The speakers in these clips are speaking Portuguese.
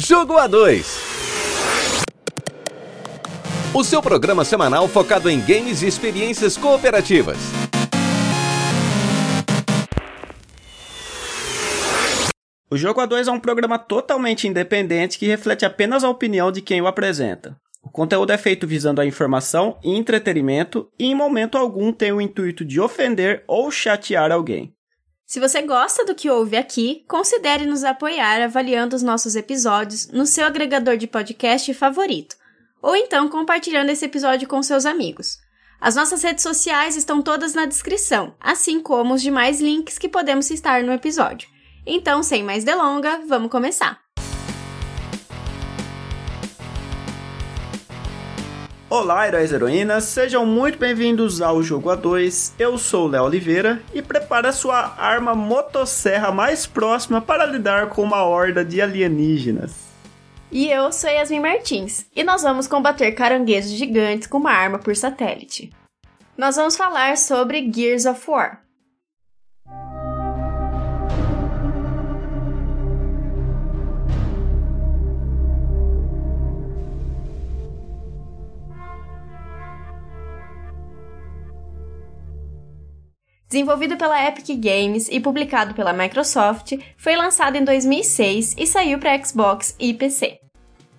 Jogo A2. O seu programa semanal focado em games e experiências cooperativas. O Jogo A2 é um programa totalmente independente que reflete apenas a opinião de quem o apresenta. O conteúdo é feito visando a informação e entretenimento e em momento algum tem o intuito de ofender ou chatear alguém. Se você gosta do que ouve aqui, considere nos apoiar avaliando os nossos episódios no seu agregador de podcast favorito, ou então compartilhando esse episódio com seus amigos. As nossas redes sociais estão todas na descrição, assim como os demais links que podemos citar no episódio. Então, sem mais delonga, vamos começar! Olá, heróis e heroínas, sejam muito bem-vindos ao Jogo A2. Eu sou Léo Oliveira e prepare a sua arma motosserra mais próxima para lidar com uma horda de alienígenas. E eu sou Yasmin Martins e nós vamos combater caranguejos gigantes com uma arma por satélite. Nós vamos falar sobre Gears of War. Desenvolvido pela Epic Games e publicado pela Microsoft, foi lançado em 2006 e saiu para Xbox e PC.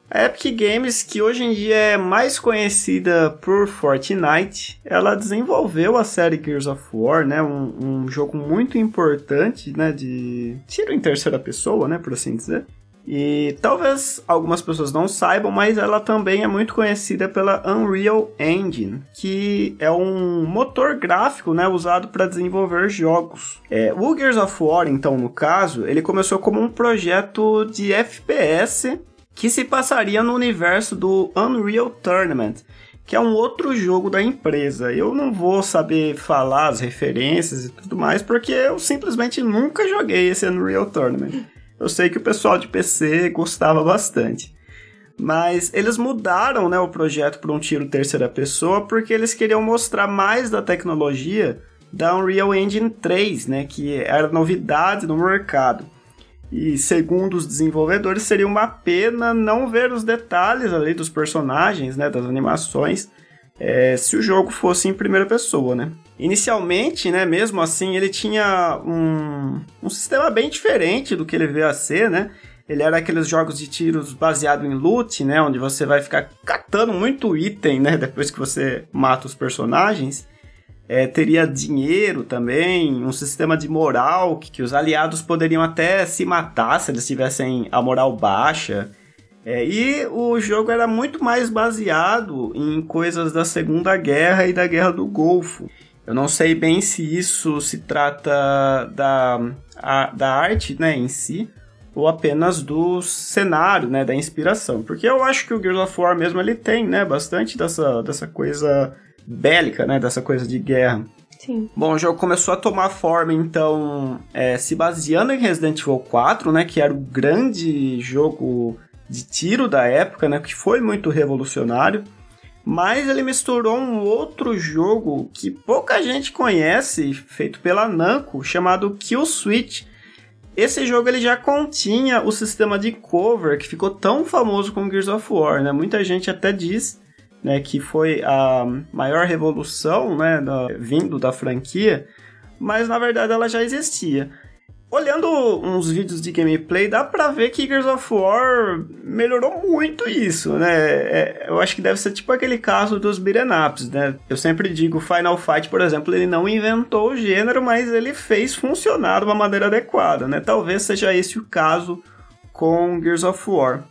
A Epic Games, que hoje em dia é mais conhecida por Fortnite, ela desenvolveu a série Gears of War, né, um, um jogo muito importante, né, de tiro em terceira pessoa, né, por assim dizer. E talvez algumas pessoas não saibam, mas ela também é muito conhecida pela Unreal Engine, que é um motor gráfico né, usado para desenvolver jogos. É, o Gears of War, então, no caso, ele começou como um projeto de FPS que se passaria no universo do Unreal Tournament, que é um outro jogo da empresa. Eu não vou saber falar as referências e tudo mais, porque eu simplesmente nunca joguei esse Unreal Tournament. Eu sei que o pessoal de PC gostava bastante. Mas eles mudaram né, o projeto para um tiro terceira pessoa porque eles queriam mostrar mais da tecnologia da Unreal Engine 3, né, que era novidade no mercado. E segundo os desenvolvedores, seria uma pena não ver os detalhes ali dos personagens, né, das animações, é, se o jogo fosse em primeira pessoa, né? Inicialmente, né, mesmo assim, ele tinha um, um sistema bem diferente do que ele veio a ser, né? Ele era aqueles jogos de tiros baseado em loot, né? Onde você vai ficar catando muito item, né? Depois que você mata os personagens. É, teria dinheiro também, um sistema de moral, que, que, os aliados poderiam até se matar se eles tivessem a moral baixa. É, e o jogo era muito mais baseado em coisas da Segunda Guerra e da Guerra do Golfo. Eu não sei bem se isso se trata da, a, da arte né, em si, ou apenas do cenário, né, da inspiração. Porque eu acho que o Gears of War mesmo ele tem, né, bastante dessa, dessa coisa bélica, né, dessa coisa de guerra. Sim. Bom, o jogo começou a tomar forma, então, é, se baseando em Resident Evil 4, né, que era o grande jogo de tiro da época, né, que foi muito revolucionário, mas ele misturou um outro jogo que pouca gente conhece, feito pela Namco, chamado Kill Switch. Esse jogo ele já continha o sistema de cover que ficou tão famoso com Gears of War, né? Muita gente até diz né, que foi a maior revolução né, da, vindo da franquia, mas na verdade ela já existia. Olhando uns vídeos de gameplay, dá pra ver que Gears of War melhorou muito isso, né? É, eu acho que deve ser tipo aquele caso dos beat'em ups, né? Eu sempre digo, Final Fight, por exemplo, ele não inventou o gênero, mas ele fez funcionar de uma maneira adequada, né? Talvez seja esse o caso com Gears of War.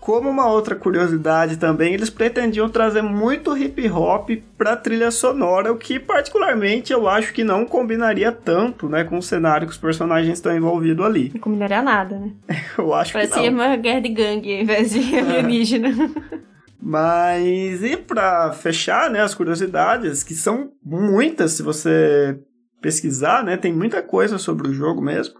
Como uma outra curiosidade também, eles pretendiam trazer muito hip hop para trilha sonora, o que particularmente eu acho que não combinaria tanto, né, com o cenário que os personagens estão envolvidos ali. Não combinaria nada, né? eu acho Parecia que não. uma guerra de gangue ao invés de É. alienígena. Mas e para fechar, né, as curiosidades, que são muitas se você pesquisar, né, tem muita coisa sobre o jogo mesmo.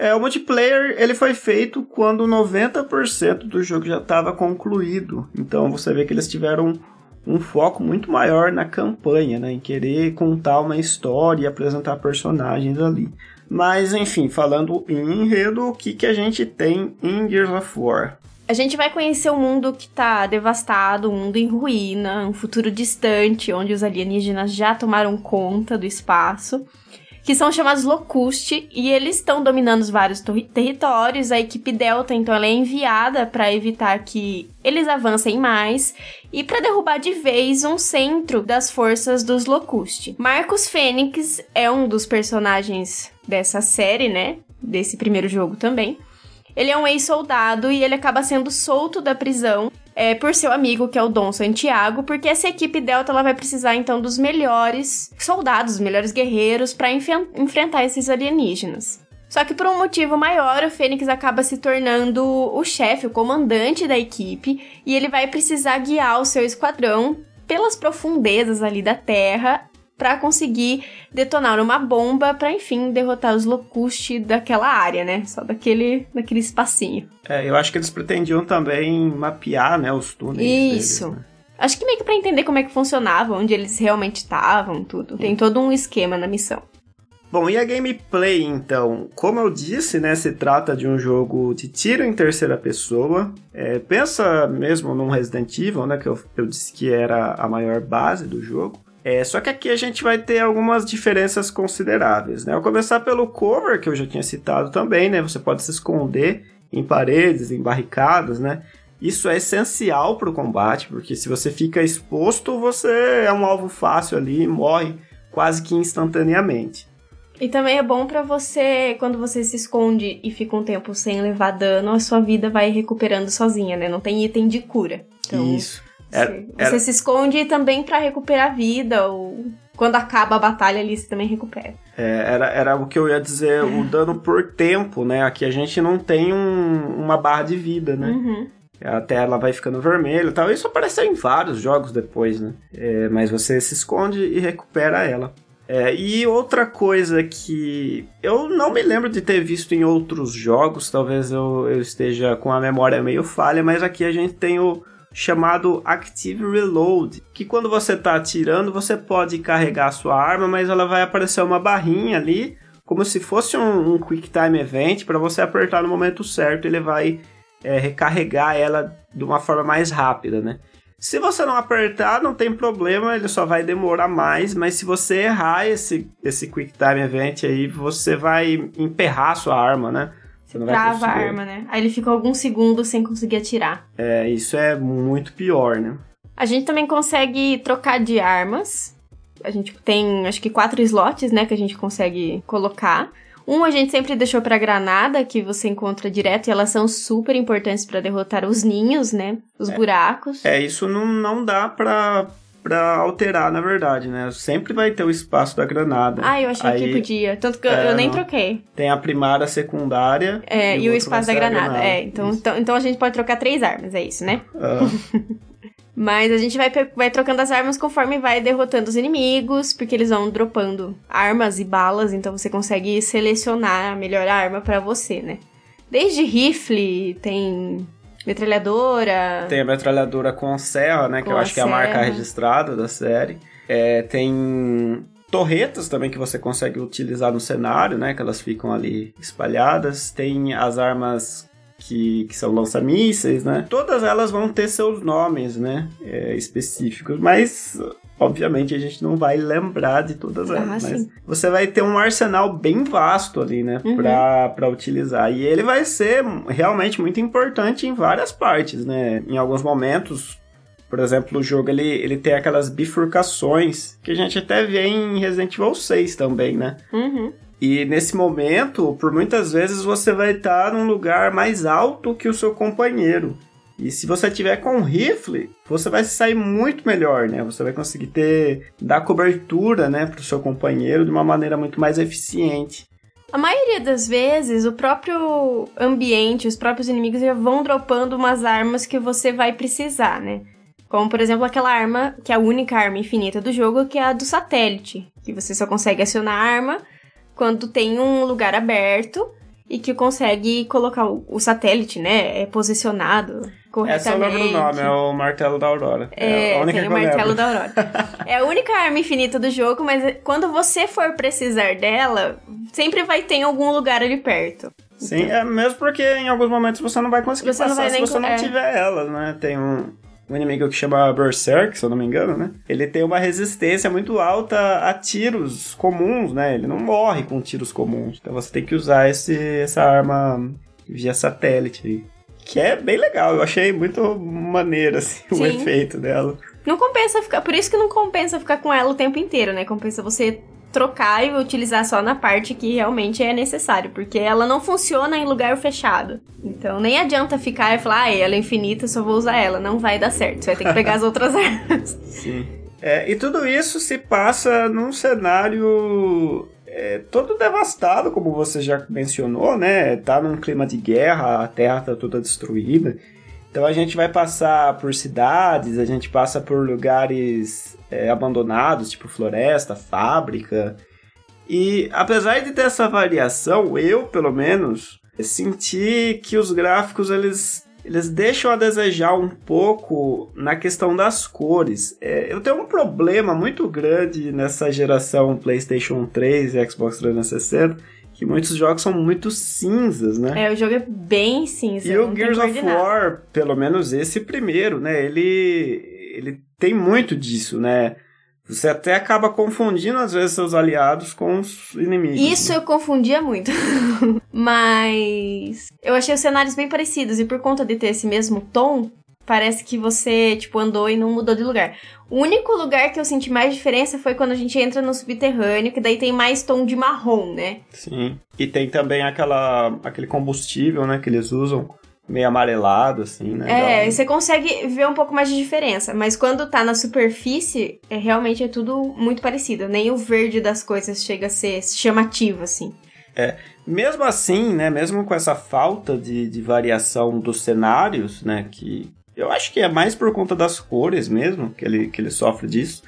É, o multiplayer ele foi feito quando 90% do jogo já estava concluído. Então você vê que eles tiveram um foco muito maior na campanha, né, em querer contar uma história e apresentar personagens ali. Mas enfim, falando em enredo, o que, que a gente tem em Gears of War? A gente vai conhecer um mundo que tá devastado, um mundo em ruína, um futuro distante, onde os alienígenas já tomaram conta do espaço, que são chamados Locuste, e eles estão dominando vários territórios. A equipe Delta, então, ela é enviada para evitar que eles avancem mais e para derrubar de vez um centro das forças dos Locuste. Marcos Fênix é um dos personagens dessa série, né? Desse primeiro jogo também. Ele é um ex-soldado e ele acaba sendo solto da prisão é, por seu amigo, que é o Dom Santiago, porque essa equipe Delta ela vai precisar então dos melhores soldados, os melhores guerreiros para enfrentar esses alienígenas. Só que por um motivo maior, o Fênix acaba se tornando o chefe, o comandante da equipe, e ele vai precisar guiar o seu esquadrão pelas profundezas ali da Terra para conseguir detonar uma bomba para enfim derrotar os Locusti daquela área, né? Só daquele, daquele espacinho. É, eu acho que eles pretendiam também mapear, né, os túneis. Isso. Deles, né? Acho que meio que para entender como é que funcionava, onde eles realmente estavam, tudo. Tem todo um esquema na missão. Bom, e a gameplay então? Como eu disse, né, se trata de um jogo de tiro em terceira pessoa. É, pensa mesmo num Resident Evil, né, que eu, eu disse que era a maior base do jogo. É, só que aqui a gente vai ter algumas diferenças consideráveis, né? Ao começar pelo cover, que eu já tinha citado também, né? Você pode se esconder em paredes, em barricadas, né? Isso é essencial para o combate, porque se você fica exposto, você é um alvo fácil ali e morre quase que instantaneamente. E também é bom para você, quando você se esconde e fica um tempo sem levar dano, a sua vida vai recuperando sozinha, né? Não tem item de cura. Então, Isso. Era, você era... se esconde também para recuperar a vida, ou quando acaba a batalha ali, você também recupera. É, era, era o que eu ia dizer, o dano por tempo, né? Aqui a gente não tem um, uma barra de vida, né? Uhum. A tela vai ficando vermelha e tal. Isso apareceu em vários jogos depois, né? É, mas você se esconde e recupera ela. É, e outra coisa que eu não me lembro de ter visto em outros jogos, talvez eu, eu esteja com a memória meio falha, mas aqui a gente tem o, chamado Active Reload, que quando você está atirando, você pode carregar a sua arma, mas ela vai aparecer uma barrinha ali, como se fosse um, um Quick Time Event, para você apertar no momento certo, ele vai é, recarregar ela de uma forma mais rápida, né? Se você não apertar, não tem problema, ele só vai demorar mais, mas se você errar esse, esse Quick Time Event aí, você vai emperrar a sua arma, né? Você não trava a arma, né? Aí ele fica alguns segundos sem conseguir atirar. É, isso é muito pior, né? A gente também consegue trocar de armas. A gente tem, acho que, quatro slots, né, que a gente consegue colocar. Um a gente sempre deixou para granada, que você encontra direto, e elas são super importantes para derrotar os ninhos, né? Os é, buracos. É, isso não, não dá pra, para alterar, na verdade, né? Sempre vai ter o espaço da granada. Ah, eu achei Aí, que podia. Tanto que é, eu nem troquei. Tem a primária, a secundária. É, e, e o, espaço da granada. granada. É, então, então, então a gente pode trocar três armas, é isso, né? Ah. Mas a gente vai, vai trocando as armas conforme vai derrotando os inimigos, porque eles vão dropando armas e balas, então você consegue selecionar a melhor arma para você, né? Desde rifle, tem Metralhadora. Tem a metralhadora com serra, né? Com que eu acho que é a marca registrada da série. É, tem torretas também que você consegue utilizar no cenário, né? Que elas ficam ali espalhadas. Tem as armas que, que são lança-mísseis, né? Todas elas vão ter seus nomes, né? É, específicos, mas obviamente a gente não vai lembrar de todas elas, ah, mas sim. você vai ter um arsenal bem vasto ali, né, uhum. para utilizar. E ele vai ser realmente muito importante em várias partes, né? Em alguns momentos, por exemplo, o jogo ele, ele tem aquelas bifurcações que a gente até vê em Resident Evil 6 também, né? Uhum. E nesse momento, por muitas vezes você vai estar num lugar mais alto que o seu companheiro. E se você tiver com rifle, você vai sair muito melhor, né? Você vai conseguir ter dar cobertura, né, para o seu companheiro de uma maneira muito mais eficiente. A maioria das vezes, o próprio ambiente, os próprios inimigos já vão dropando umas armas que você vai precisar, né? Como, por exemplo, aquela arma, que é a única arma infinita do jogo, que é a do satélite. Que você só consegue acionar a arma quando tem um lugar aberto e que consegue colocar o, satélite, né? É posicionado corretamente. Essa eu lembro o nome, é o Martelo da Aurora. É, é a única tem o Martelo da Aurora. é a única arma infinita do jogo, mas quando você for precisar dela, sempre vai ter em algum lugar ali perto. Sim, então... é mesmo porque em alguns momentos você não vai conseguir você passar se você não é. tiver elas, né? Tem um, um inimigo que chama Berserk, se eu não me engano, né? Ele tem uma resistência muito alta a tiros comuns, né? Ele não morre com tiros comuns. Então você tem que usar esse, essa arma via satélite. Que é bem legal, eu achei muito maneiro, assim, Sim. o efeito dela. Não compensa ficar. Por isso que não compensa ficar com ela o tempo inteiro, né? Compensa você trocar e utilizar só na parte que realmente é necessário, porque ela não funciona em lugar fechado. Então nem adianta ficar e falar, ah, ela é infinita, só vou usar ela. Não vai dar certo. Você vai ter que pegar as outras armas. Sim. É, e tudo isso se passa num cenário é, todo devastado, como você já mencionou, né? Tá num clima de guerra, a Terra tá toda destruída. Então a gente vai passar por cidades, a gente passa por lugares é, abandonados, tipo floresta, fábrica. E apesar de ter essa variação, eu, pelo menos, senti que os gráficos eles, eles deixam a desejar um pouco na questão das cores. É, eu tenho um problema muito grande nessa geração PlayStation 3 e Xbox 360 que muitos jogos são muito cinzas, né? É, o jogo é bem cinza. E o Gears of War, pelo menos esse primeiro, né? Ele, ele tem muito disso, né? Você até acaba confundindo, às vezes, seus aliados com os inimigos. Isso né? eu confundia muito. Mas eu achei os cenários bem parecidos. E por conta de ter esse mesmo tom, parece que você, tipo, andou e não mudou de lugar. O único lugar que eu senti mais diferença foi quando a gente entra no subterrâneo, que daí tem mais tom de marrom, né? Sim. E tem também aquela, aquele combustível, né, que eles usam meio amarelado, assim, né? É, você consegue ver um pouco mais de diferença, mas quando tá na superfície, é, realmente é tudo muito parecido. Nem o verde das coisas chega a ser chamativo, assim. É, mesmo assim, né, mesmo com essa falta de, de variação dos cenários, né, que eu acho que é mais por conta das cores mesmo que ele, que ele sofre disso.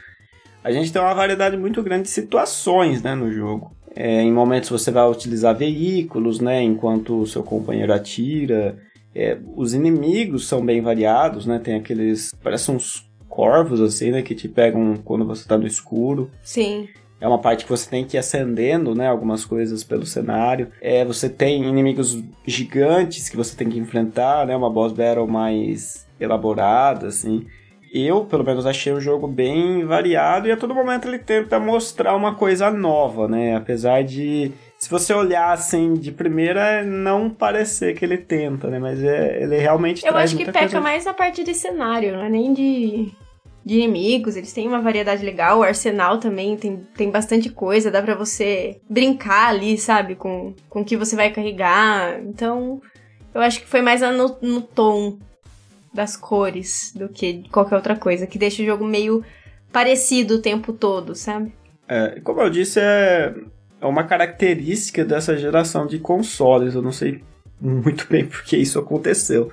A gente tem uma variedade muito grande de situações né, no jogo. É, em momentos você vai utilizar veículos, né, enquanto o seu companheiro atira. É, os inimigos são bem variados, né? Tem aqueles. parecem uns corvos, assim, né? Que te pegam quando você tá no escuro. Sim. É uma parte que você tem que ir acendendo, né? Algumas coisas pelo cenário. É, você tem inimigos gigantes que você tem que enfrentar, né? Uma boss battle mais elaborada, assim. Eu, pelo menos, achei o jogo bem variado e a todo momento ele tenta mostrar uma coisa nova, né? Apesar de, se você olhar assim de primeira, não parecer que ele tenta, né? Mas é, ele realmente Eu acho que peca coisa... mais na parte de cenário, não é nem de, de inimigos. Eles têm uma variedade legal. O arsenal também tem, tem bastante coisa. Dá pra você brincar ali, sabe? Com, com o que você vai carregar. Então, eu acho que foi mais no, no tom das cores do que qualquer outra coisa, que deixa o jogo meio parecido o tempo todo, sabe? É, como eu disse, é, é uma característica dessa geração de consoles. Eu não sei muito bem porque isso aconteceu,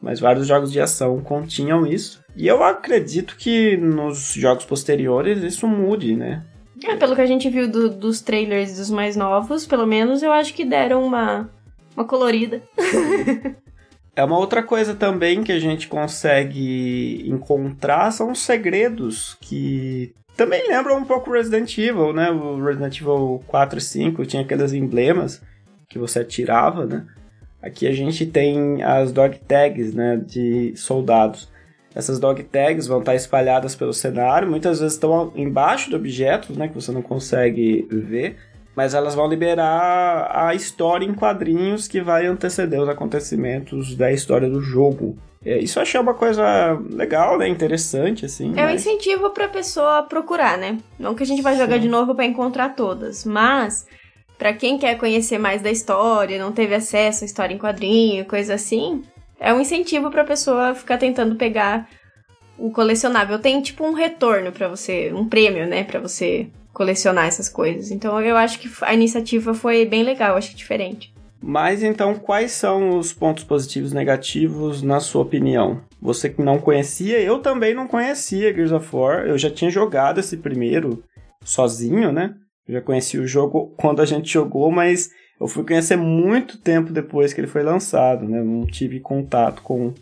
mas vários jogos de ação continham isso. E eu acredito que nos jogos posteriores isso mude, né? É, pelo que a gente viu do, dos trailers dos mais novos, pelo menos eu acho que deram uma, uma colorida. É uma outra coisa também que a gente consegue encontrar são os segredos que também lembram um pouco Resident Evil, né? O Resident Evil 4 e 5 tinha aqueles emblemas que você atirava, né? Aqui a gente tem as dog tags, né, de soldados. Essas dog tags vão estar espalhadas pelo cenário, muitas vezes estão embaixo de objetos, né, que você não consegue ver mas elas vão liberar a história em quadrinhos que vai anteceder os acontecimentos da história do jogo. É, isso eu achei uma coisa legal, né? Interessante, assim. É mas... um incentivo pra pessoa procurar, né? Não que a gente vai jogar Sim. de novo para encontrar todas, mas para quem quer conhecer mais da história, não teve acesso à história em quadrinho, coisa assim, é um incentivo pra pessoa ficar tentando pegar o colecionável. Tem tipo um retorno para você, um prêmio, né, para você colecionar essas coisas. Então eu acho que a iniciativa foi bem legal, acho que diferente. Mas então, quais são os pontos positivos e negativos na sua opinião? Você que não conhecia, eu também não conhecia Gears of War. Eu já tinha jogado esse primeiro sozinho, né? Eu já conheci o jogo quando a gente jogou, mas eu fui conhecer muito tempo depois que ele foi lançado, né? Não tive contato com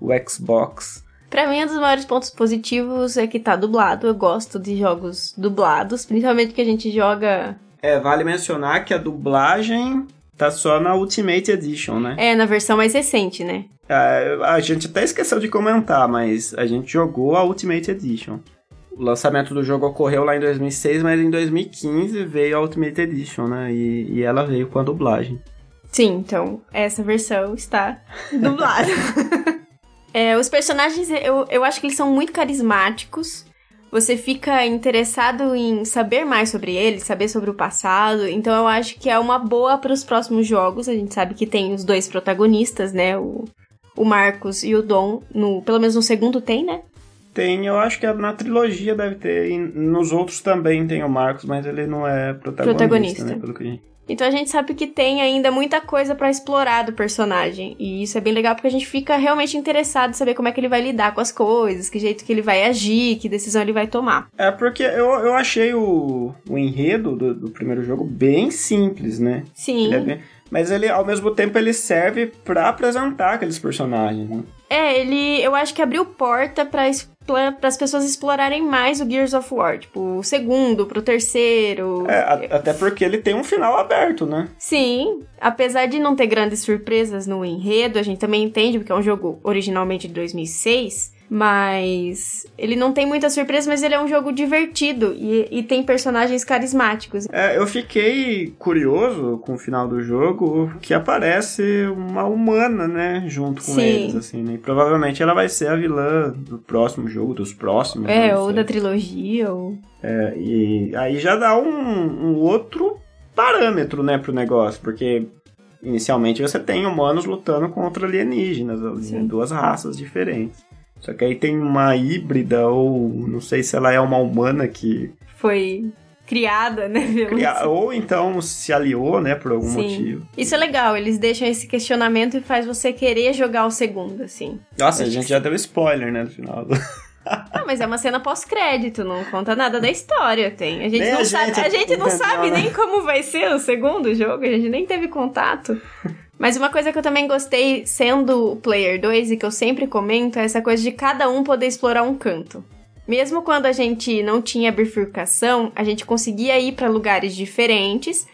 o Xbox. Pra mim, um dos maiores pontos positivos é que tá dublado. Eu gosto de jogos dublados, principalmente que a gente joga. É, vale mencionar que a dublagem Tá só na Ultimate Edition, né? É, na versão mais recente, né? É, a gente até esqueceu de comentar, mas a gente jogou a Ultimate Edition. O lançamento do jogo ocorreu lá em 2006, mas em 2015 veio a Ultimate Edition, né? E, e ela veio com a dublagem. Sim, então essa versão está dublada. é, os personagens, eu, eu acho que eles são muito carismáticos. Você fica interessado em saber mais sobre eles, saber sobre o passado. Então eu acho que é uma boa para os próximos jogos. A gente sabe que tem os dois protagonistas, né? O, o Marcos e o Dom. No, pelo menos no segundo tem, né? Tem, eu acho que na trilogia deve ter. E nos outros também tem o Marcos, mas ele não é protagonista, protagonista. Né, pelo que a gente então a gente sabe que tem ainda muita coisa para explorar do personagem. E isso é bem legal porque a gente fica realmente interessado em saber como é que ele vai lidar com as coisas, que jeito que ele vai agir, que decisão ele vai tomar. É porque eu, eu achei o, o enredo do, do primeiro jogo bem simples, né? Sim. Ele é bem, mas ele, ao mesmo tempo, ele serve para apresentar aqueles personagens, né? É, ele. Eu acho que abriu porta para para as pessoas explorarem mais o Gears of War, tipo, o segundo, pro terceiro. É, até porque ele tem um final aberto, né? Sim, apesar de não ter grandes surpresas no enredo, a gente também entende, porque é um jogo originalmente de 2006, mas ele não tem muita surpresa, mas ele é um jogo divertido e, e tem personagens carismáticos. É, eu fiquei curioso com o final do jogo que aparece uma humana, né, junto com Sim. eles, assim, né? E provavelmente ela vai ser a vilã do próximo jogo, dos próximos. É, ou da trilogia, ou... É, e aí já dá um, um outro parâmetro, né, pro negócio, porque inicialmente você tem humanos lutando contra alienígenas, Sim. duas raças diferentes. Só que aí tem uma híbrida, ou não sei se ela é uma humana que. Foi criada, né? Cria... Ou então se aliou, né, por algum Sim. motivo. Isso é legal, eles deixam esse questionamento e faz você querer jogar o segundo, assim. Nossa, a gente já deu spoiler, né, no final. Ah, mas é uma cena pós-crédito, não conta nada da história, tem. A gente nem não a sabe, gente a gente não sabe nem como vai ser o segundo jogo, a gente nem teve contato. Mas uma coisa que eu também gostei, sendo o Player 2, e que eu sempre comento, é essa coisa de cada um poder explorar um canto. Mesmo quando a gente não tinha bifurcação, a gente conseguia ir para lugares diferentes.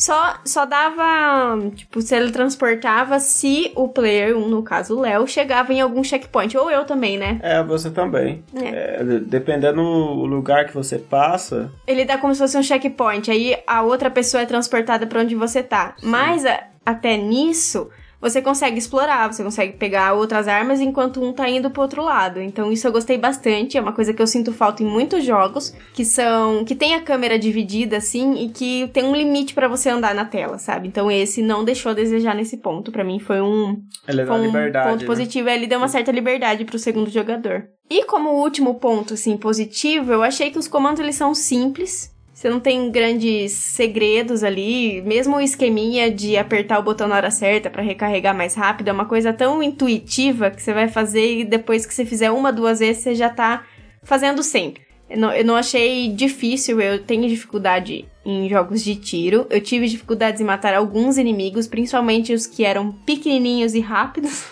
Só, só dava, tipo, se ele transportava se o player, no caso o Léo, chegava em algum checkpoint. Ou eu também, né? É, você também. É. É, dependendo do lugar que você passa. Ele dá como se fosse um checkpoint. Aí a outra pessoa é transportada para onde você tá. Sim. Mas até nisso, você consegue explorar, você consegue pegar outras armas enquanto um tá indo pro outro lado. Então isso eu gostei bastante, é uma coisa que eu sinto falta em muitos jogos, que são que tem a câmera dividida assim e que tem um limite para você andar na tela, sabe? Então esse não deixou a desejar nesse ponto, para mim foi um, ele foi um ponto né? positivo, ele deu uma certa liberdade pro segundo jogador. E como último ponto assim positivo, eu achei que os comandos eles são simples, você não tem grandes segredos ali, mesmo o esqueminha de apertar o botão na hora certa para recarregar mais rápido é uma coisa tão intuitiva que você vai fazer e depois que você fizer uma, duas vezes você já tá fazendo sempre. Eu não, eu não achei difícil, eu tenho dificuldade em jogos de tiro. Eu tive dificuldades em matar alguns inimigos, principalmente os que eram pequenininhos e rápidos.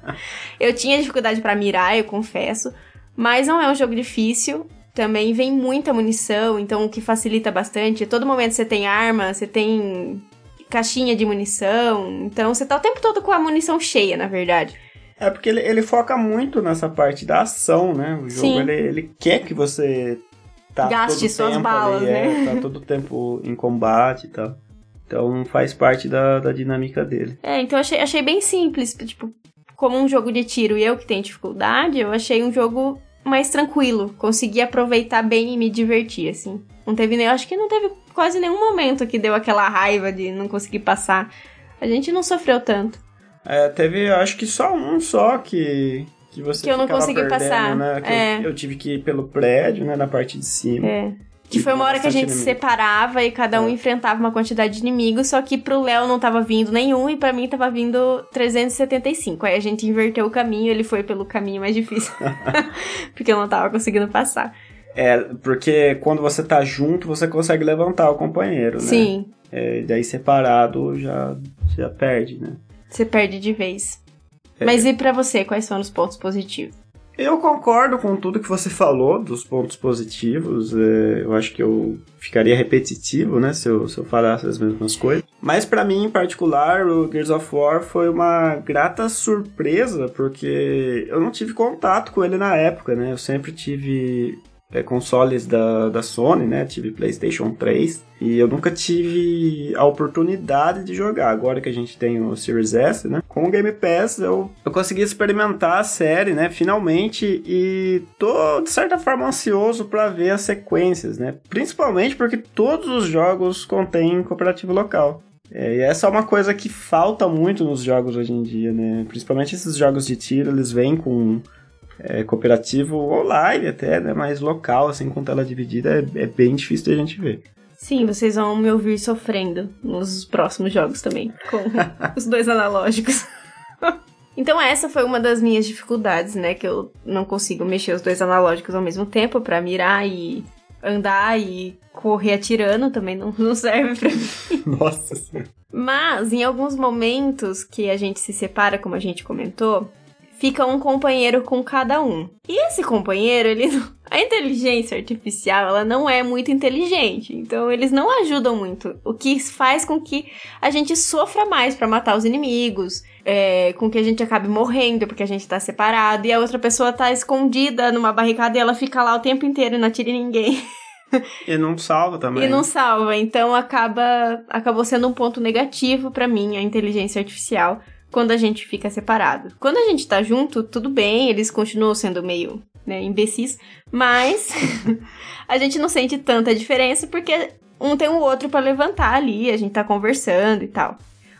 eu tinha dificuldade para mirar, eu confesso. Mas não é um jogo difícil. Também vem muita munição, então o que facilita bastante. Todo momento você tem arma, você tem caixinha de munição. Então você tá o tempo todo com a munição cheia, na verdade. É porque ele, ele foca muito nessa parte da ação, né? O jogo ele, ele quer que você tá gaste suas balas, ali, né? É, tá todo tempo em combate e tal. Então faz parte da, da dinâmica dele. É, então achei, achei bem simples. Tipo, como um jogo de tiro e eu que tenho dificuldade, eu achei um jogo mais tranquilo. Consegui aproveitar bem e me divertir, assim. Não teve nem. Acho que não teve quase nenhum momento que deu aquela raiva de não conseguir passar. A gente não sofreu tanto. É, teve, acho que só um só que. Que você que eu não consegui perdendo, passar. Né? Que é. eu, eu, tive que ir pelo prédio, né? Na parte de cima. É. Que foi uma hora que a gente se separava e cada um é. enfrentava uma quantidade de inimigos, só que pro Léo não tava vindo nenhum e para mim tava vindo 375. Aí a gente inverteu o caminho, ele foi pelo caminho mais difícil. porque eu não tava conseguindo passar. É, porque quando você tá junto, você consegue levantar o companheiro, né? Sim. É, daí separado já, já perde, né? Você perde de vez. É. Mas e para você, quais são os pontos positivos? Eu concordo com tudo que você falou dos pontos positivos. É, eu acho que eu ficaria repetitivo, né, se eu, se eu falasse as mesmas coisas. Mas para mim, em particular, o Gears of War foi uma grata surpresa, porque eu não tive contato com ele na época, né? Eu sempre tive é, consoles da, da Sony, né? Tive PlayStation 3 e eu nunca tive a oportunidade de jogar. Agora que a gente tem o Series S, né? Com o Game Pass eu, eu consegui experimentar a série, né? Finalmente e tô de certa forma ansioso para ver as sequências, né? Principalmente porque todos os jogos contêm cooperativo local. É, e essa é uma coisa que falta muito nos jogos hoje em dia, né? Principalmente esses jogos de tiro, eles vêm com é, cooperativo online até, né? Mais local, assim, com tela dividida, é, é bem difícil de a gente ver. Sim, vocês vão me ouvir sofrendo nos próximos jogos também, com os dois analógicos. então essa foi uma das minhas dificuldades, né? Que eu não consigo mexer os dois analógicos ao mesmo tempo para mirar e andar e correr atirando também não, não serve pra mim. Nossa senhora. Mas em alguns momentos que a gente se separa, como a gente comentou, fica um companheiro com cada um. E esse companheiro, ele a inteligência artificial, ela não é muito inteligente, então eles não ajudam muito, o que faz com que a gente sofra mais para matar os inimigos, é, com que a gente acabe morrendo porque a gente tá separado e a outra pessoa tá escondida numa barricada e ela fica lá o tempo inteiro e não atira ninguém. E não salva também. E não salva, então acaba acabou sendo um ponto negativo para mim a inteligência artificial quando a gente fica separado. Quando a gente tá junto, tudo bem, eles continuam sendo meio, né, imbecis, mas a gente não sente tanta diferença porque um tem o outro para levantar ali, a gente tá conversando e tal.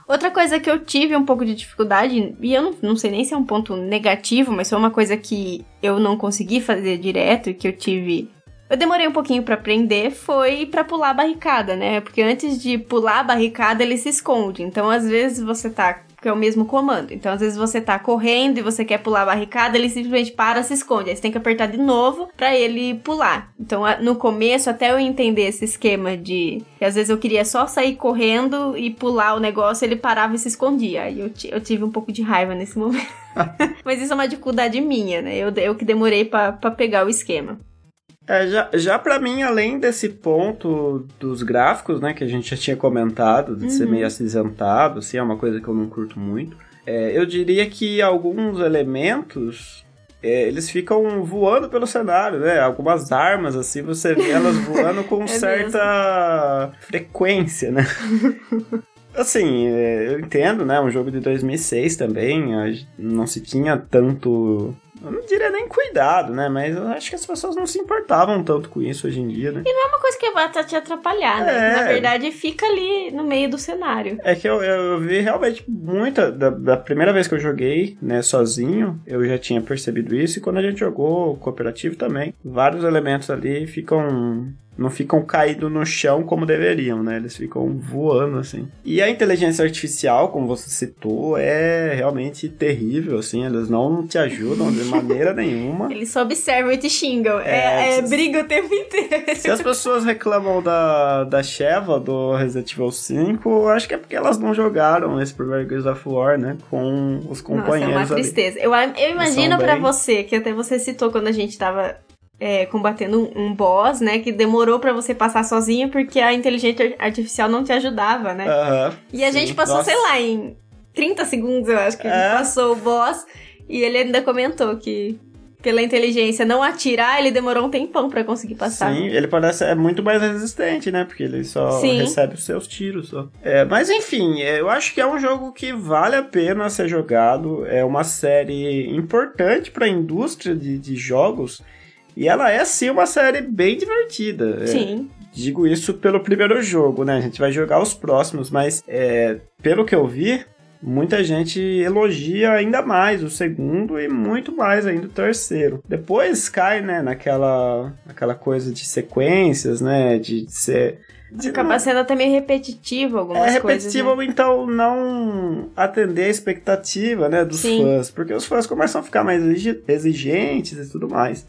Outra coisa que eu tive um pouco de dificuldade, e eu não, não sei nem se é um ponto negativo, mas foi uma coisa que eu não consegui fazer direto e que eu tive eu demorei um pouquinho para aprender, foi para pular a barricada, né? Porque antes de pular a barricada, ele se esconde. Então, às vezes você tá que é o mesmo comando. Então, às vezes você tá correndo e você quer pular a barricada, ele simplesmente para, se esconde. Aí você tem que apertar de novo para ele pular. Então, no começo, até eu entender esse esquema de que às vezes eu queria só sair correndo e pular o negócio, ele parava e se escondia. Aí eu, eu tive um pouco de raiva nesse momento. Mas isso é uma dificuldade minha, né? Eu, eu que demorei para pegar o esquema. É, já, já para mim, além desse ponto dos gráficos, né, que a gente já tinha comentado, de uhum. ser meio acinzentado, assim, é uma coisa que eu não curto muito, é, eu diria que alguns elementos, é, eles ficam voando pelo cenário, né, algumas armas, assim, você vê elas voando com é certa mesmo. frequência, né. Assim, é, eu entendo, né? Um jogo de 2006 também, não se tinha tanto eu não diria nem cuidado, né? Mas eu acho que as pessoas não se importavam tanto com isso hoje em dia, né? E não é uma coisa que vai te atrapalhar, né? É. Na verdade, fica ali no meio do cenário. É que eu, eu vi realmente muita. Da, da, primeira vez que eu joguei, né, sozinho, eu já tinha percebido isso. E quando a gente jogou cooperativo também, vários elementos ali ficam não ficam caídos no chão como deveriam, né? Eles ficam voando, assim. E a inteligência artificial, como você citou, é realmente terrível, assim. Eles não te ajudam de maneira nenhuma. Eles só observam e te xingam. É, é, é briga o tempo inteiro. Se as pessoas reclamam da, da Sheva do Resident Evil 5, acho que é porque elas não jogaram esse primeiro Gears of War, né? Com os companheiros Nossa, é uma tristeza. Ali. Eu, eu imagino para bem... você, que até você citou quando a gente tava é, combatendo um, boss, né? Que demorou para você passar sozinho porque a inteligência artificial não te ajudava, né? Uhum, e a sim. gente passou, Nossa. sei lá, em 30 segundos, eu acho que é. passou o boss. E ele ainda comentou que pela inteligência não atirar, ele demorou um tempão para conseguir passar. Sim, ele parece é muito mais resistente, né? Porque ele só Sim. recebe os seus tiros. Só. É, mas enfim, é, eu acho que é um jogo que vale a pena ser jogado. É uma série importante para a indústria de, de jogos e ela é, sim, uma série bem divertida. É, Sim. É, digo isso pelo primeiro jogo, né? A gente vai jogar os próximos, mas é, pelo que eu vi, muita gente elogia ainda mais o segundo e muito mais ainda o terceiro. Depois cai, né, naquela, naquela coisa de sequências, né, de, de ser... De Acaba não... sendo até meio repetitivo algumas coisas. É repetitivo, coisas, né? então não atender a expectativa, né, dos Sim. fãs. Porque os fãs começam a ficar mais exigentes e tudo mais.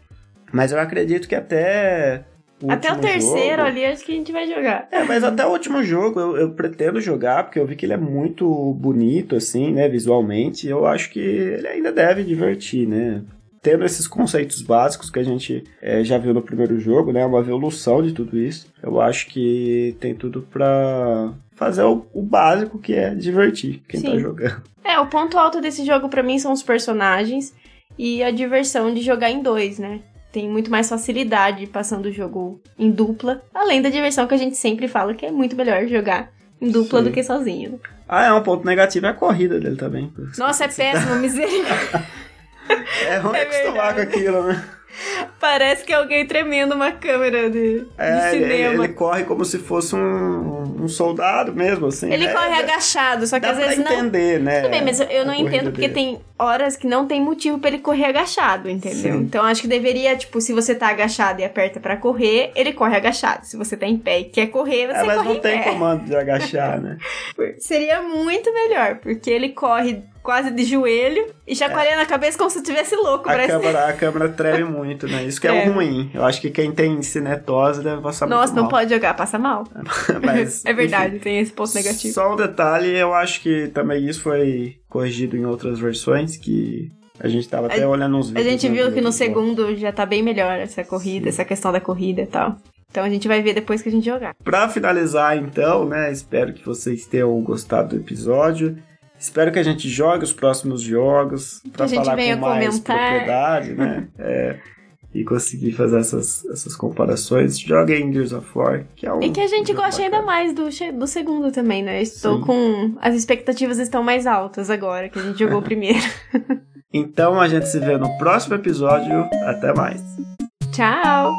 Mas eu acredito que até. O até o terceiro jogo... ali, acho que a gente vai jogar. É, mas até o último jogo eu, eu, pretendo jogar, porque eu vi que ele é muito bonito, assim, né, visualmente. Eu acho que ele ainda deve divertir, né? tendo esses conceitos básicos que a gente é, já viu no primeiro jogo, né? Uma evolução de tudo isso. Eu acho que tem tudo pra fazer o, o básico que é divertir quem tá Sim. tá jogando. É, o ponto alto desse jogo pra mim são os personagens e a diversão de jogar em dois, né? Tem muito mais facilidade passando o jogo em dupla, além da diversão que a gente sempre fala que é muito melhor jogar em dupla Sim. do que sozinho. Ah, é um ponto negativo é a corrida dele também. Nossa, é péssimo, misericórdia. É ruim É acostumar com aquilo, né? Parece que é alguém tremendo uma câmera de, de É, ele, cinema. ele corre como se fosse um, um soldado mesmo, assim. Ele É, corre agachado, só que às vezes não. entender, né? Tudo bem, mas eu- não entendo porque dele. tem horas que não tem motivo pra ele correr agachado, entendeu? Sim. Então acho que deveria, tipo, se você tá agachado e aperta pra correr, ele corre agachado. Se você tá em pé e quer correr, você É, mas corre não em tem pé. comando de agachar, né? Seria muito melhor, porque ele corre quase de joelho e chacoalhando a cabeça como se estivesse louco. A parece... câmera, a câmera treme muito, né? Isso que é, É. ruim. Eu acho que quem tem cinetose deve passar Nossa, muito não mal. pode jogar, passa mal. Mas, é verdade, enfim, tem esse ponto negativo. Só um detalhe, eu acho que também isso foi corrigido em outras versões, que a gente tava até olhando uns A vídeos. gente né, viu que no segundo já tá bem melhor essa corrida, Sim. essa questão da corrida e tal. Então a gente vai ver depois que a gente jogar. Pra finalizar, então, né? Espero que vocês tenham gostado do episódio. Espero que a gente jogue os próximos jogos pra a gente falar com mais comentar. propriedade, né? É, e conseguir fazer essas, essas comparações. Joguem Gears of War, que é um E que a gente gosta ainda mais do, do segundo também, né? Estou Sim. com. As expectativas estão mais altas agora, que a gente jogou primeiro. Então a gente se vê no próximo episódio. Até mais. Tchau!